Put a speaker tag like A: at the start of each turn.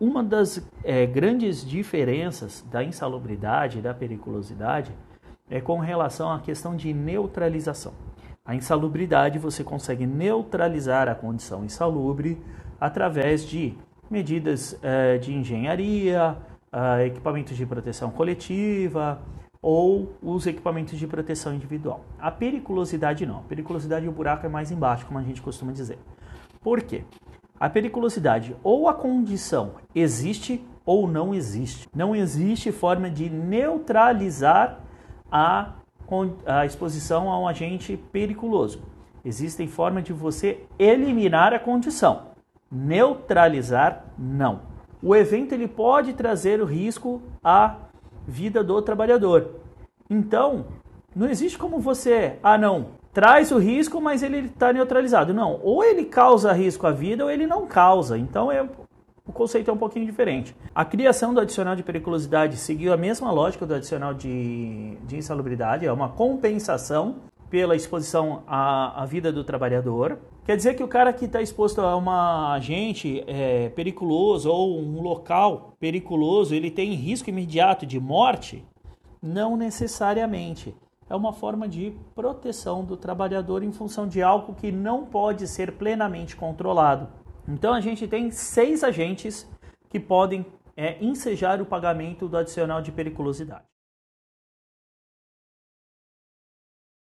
A: uma das é, grandes diferenças da insalubridade e da periculosidade é com relação à questão de neutralização. A insalubridade você consegue neutralizar a condição insalubre através de medidas é, de engenharia, é, equipamentos de proteção coletiva ou os equipamentos de proteção individual. A periculosidade não. A periculosidade o buraco é mais embaixo, como a gente costuma dizer. Por quê? A periculosidade ou a condição existe ou não existe. Não existe forma de neutralizar a, a exposição a um agente periculoso. Existem formas de você eliminar a condição. Neutralizar, não. O evento ele pode trazer o risco à vida do trabalhador. Então, não existe como você, ah não, traz o risco, mas ele está neutralizado. Não, ou ele causa risco à vida ou ele não causa. Então é, o conceito é um pouquinho diferente. A criação do adicional de periculosidade seguiu a mesma lógica do adicional de, de insalubridade, é uma compensação pela exposição à, à vida do trabalhador. Quer dizer que o cara que está exposto a um agente é, periculoso ou um local periculoso, ele tem risco imediato de morte? Não necessariamente é uma forma de proteção do trabalhador em função de algo que não pode ser plenamente controlado. Então a gente tem seis agentes que podem é, ensejar o pagamento do adicional de periculosidade.